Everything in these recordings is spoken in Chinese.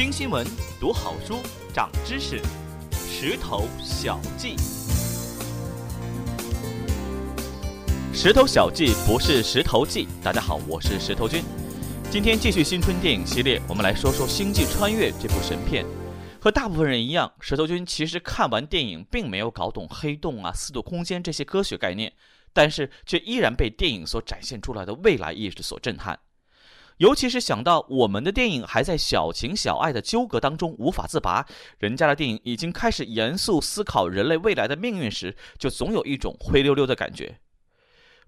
听新闻，读好书，长知识。石头小记，石头小记不是石头记。大家好，我是石头君。今天继续新春电影系列，我们来说说《星际穿越》这部神片。和大部分人一样，石头君其实看完电影并没有搞懂黑洞啊、四度空间这些科学概念，但是却依然被电影所展现出来的未来意识所震撼。尤其是想到我们的电影还在小情小爱的纠葛当中无法自拔，人家的电影已经开始严肃思考人类未来的命运时，就总有一种灰溜溜的感觉。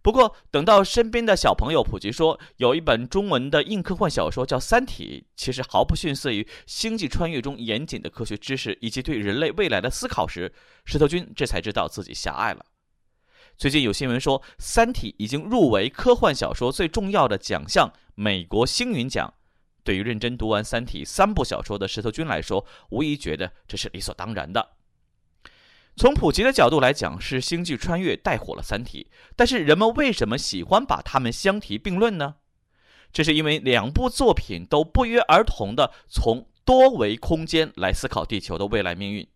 不过，等到身边的小朋友普及说有一本中文的硬科幻小说叫《三体》，其实毫不逊色于《星际穿越》中严谨的科学知识以及对人类未来的思考时，石头君这才知道自己狭隘了。最近有新闻说，《三体》已经入围科幻小说最重要的奖项——美国星云奖。对于认真读完《三体》三部小说的石头君来说，无疑觉得这是理所当然的。从普及的角度来讲，是《星际穿越》带火了《三体》，但是人们为什么喜欢把它们相提并论呢？这是因为两部作品都不约而同地从多维空间来思考地球的未来命运。《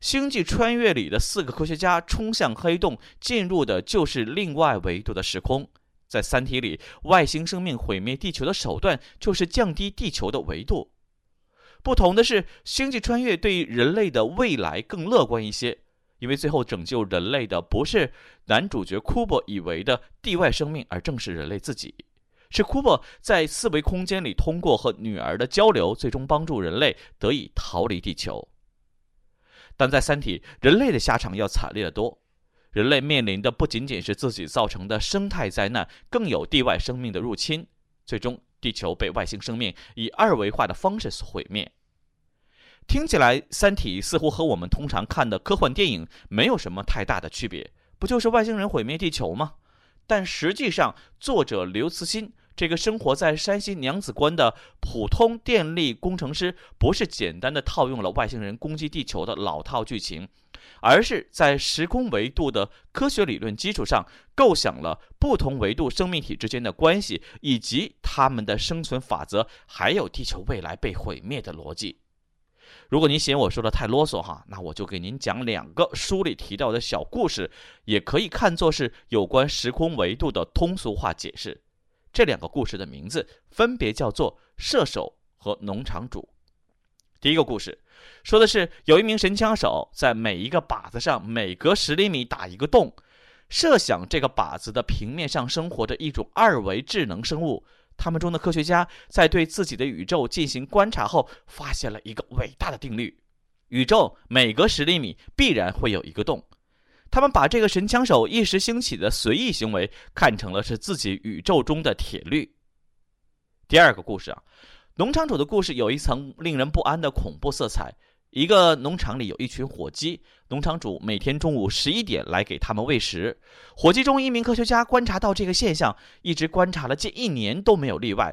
星际穿越》里的四个科学家冲向黑洞，进入的就是另外维度的时空。在《三体》里，外星生命毁灭地球的手段就是降低地球的维度。不同的是，《星际穿越》对于人类的未来更乐观一些，因为最后拯救人类的不是男主角库珀以为的地外生命，而正是人类自己。是库珀在四维空间里通过和女儿的交流，最终帮助人类得以逃离地球。但在《三体》，人类的下场要惨烈得多。人类面临的不仅仅是自己造成的生态灾难，更有地外生命的入侵。最终，地球被外星生命以二维化的方式所毁灭。听起来，《三体》似乎和我们通常看的科幻电影没有什么太大的区别，不就是外星人毁灭地球吗？但实际上，作者刘慈欣。这个生活在山西娘子关的普通电力工程师，不是简单的套用了外星人攻击地球的老套剧情，而是在时空维度的科学理论基础上，构想了不同维度生命体之间的关系，以及他们的生存法则，还有地球未来被毁灭的逻辑。如果您嫌我说的太啰嗦哈，那我就给您讲两个书里提到的小故事，也可以看作是有关时空维度的通俗化解释。这两个故事的名字分别叫做《射手》和《农场主》。第一个故事说的是，有一名神枪手在每一个靶子上每隔十厘米打一个洞，设想这个靶子的平面上生活着一种二维智能生物。他们中的科学家在对自己的宇宙进行观察后，发现了一个伟大的定律：宇宙每隔十厘米必然会有一个洞。他们把这个神枪手一时兴起的随意行为看成了是自己宇宙中的铁律。第二个故事啊，农场主的故事有一层令人不安的恐怖色彩。一个农场里有一群火鸡，农场主每天中午十一点来给他们喂食。火鸡中一名科学家观察到这个现象，一直观察了近一年都没有例外。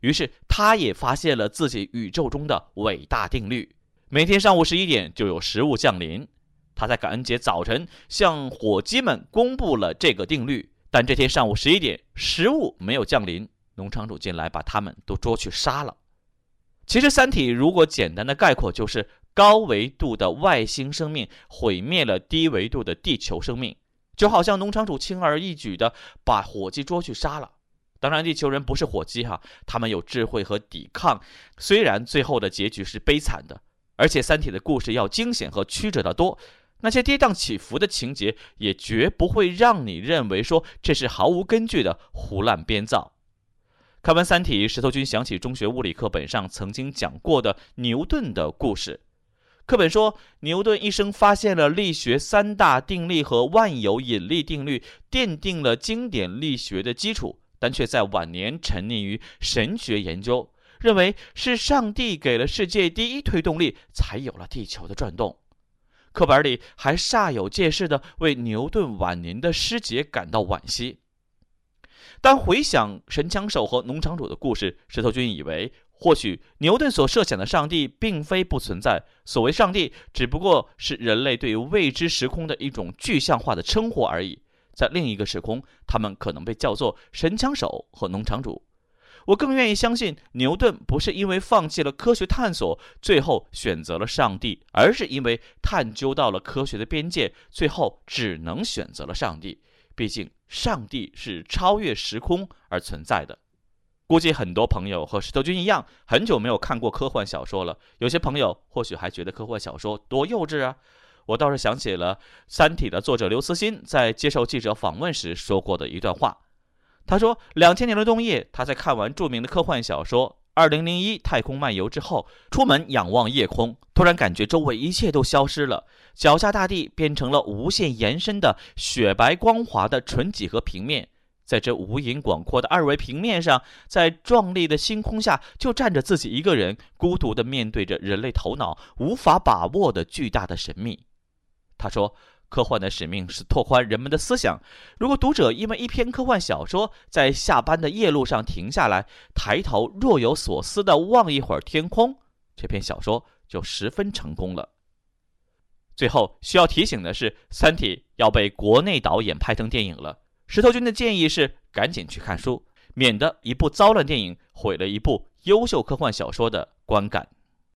于是他也发现了自己宇宙中的伟大定律：每天上午十一点就有食物降临。他在感恩节早晨向火鸡们公布了这个定律，但这天上午十一点，食物没有降临，农场主进来把他们都捉去杀了。其实，《三体》如果简单的概括，就是高维度的外星生命毁灭了低维度的地球生命，就好像农场主轻而易举的把火鸡捉去杀了。当然，地球人不是火鸡哈，他们有智慧和抵抗，虽然最后的结局是悲惨的，而且《三体》的故事要惊险和曲折得多。那些跌宕起伏的情节也绝不会让你认为说这是毫无根据的胡乱编造。看完《三体》，石头君想起中学物理课本上曾经讲过的牛顿的故事。课本说，牛顿一生发现了力学三大定律和万有引力定律，奠定了经典力学的基础，但却在晚年沉溺于神学研究，认为是上帝给了世界第一推动力，才有了地球的转动。课本里还煞有介事地为牛顿晚年的失节感到惋惜。当回想神枪手和农场主的故事，石头君以为，或许牛顿所设想的上帝并非不存在。所谓上帝，只不过是人类对于未知时空的一种具象化的称呼而已。在另一个时空，他们可能被叫做神枪手和农场主。我更愿意相信牛顿不是因为放弃了科学探索，最后选择了上帝，而是因为探究到了科学的边界，最后只能选择了上帝。毕竟，上帝是超越时空而存在的。估计很多朋友和石头君一样，很久没有看过科幻小说了。有些朋友或许还觉得科幻小说多幼稚啊。我倒是想起了《三体》的作者刘慈欣在接受记者访问时说过的一段话。他说：“两千年的冬夜，他在看完著名的科幻小说《二零零一太空漫游》之后，出门仰望夜空，突然感觉周围一切都消失了，脚下大地变成了无限延伸的雪白光滑的纯几何平面。在这无垠广阔的二维平面上，在壮丽的星空下，就站着自己一个人，孤独地面对着人类头脑无法把握的巨大的神秘。”他说。科幻的使命是拓宽人们的思想。如果读者因为一篇科幻小说，在下班的夜路上停下来，抬头若有所思地望一会儿天空，这篇小说就十分成功了。最后需要提醒的是，《三体》要被国内导演拍成电影了。石头君的建议是赶紧去看书，免得一部糟烂电影毁了一部优秀科幻小说的观感。